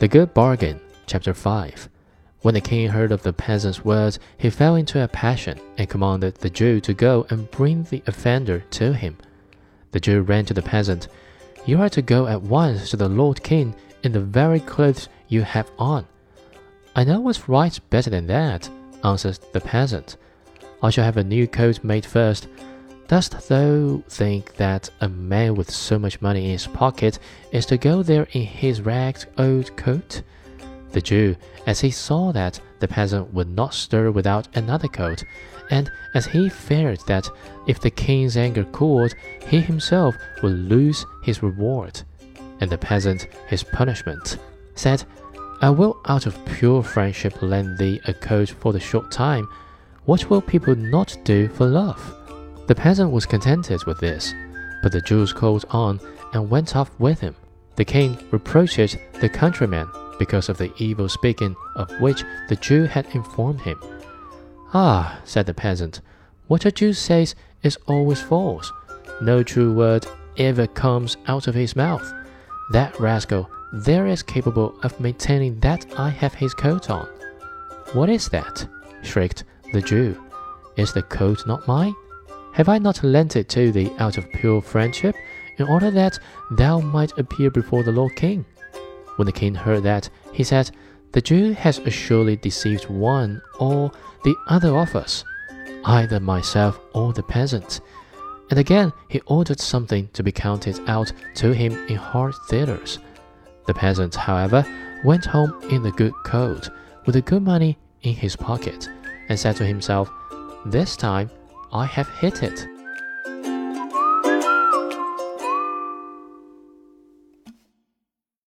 The Good Bargain, Chapter 5. When the king heard of the peasant's words, he fell into a passion and commanded the Jew to go and bring the offender to him. The Jew ran to the peasant. You are to go at once to the Lord King in the very clothes you have on. I know what's right better than that, answered the peasant. I shall have a new coat made first. Dost thou think that a man with so much money in his pocket is to go there in his ragged old coat? The Jew, as he saw that the peasant would not stir without another coat, and as he feared that if the king's anger cooled, he himself would lose his reward, and the peasant his punishment, said, I will out of pure friendship lend thee a coat for the short time. What will people not do for love? The peasant was contented with this, but the Jews called on and went off with him. The king reproached the countryman because of the evil speaking of which the Jew had informed him. Ah, said the peasant, what a Jew says is always false. No true word ever comes out of his mouth. That rascal there is capable of maintaining that I have his coat on. What is that? shrieked the Jew. Is the coat not mine? Have I not lent it to thee out of pure friendship, in order that thou might appear before the Lord King? When the king heard that, he said, The Jew has assuredly deceived one or the other of us, either myself or the peasant. And again he ordered something to be counted out to him in hard thalers. The peasant, however, went home in the good coat, with the good money in his pocket, and said to himself, This time I have hit it.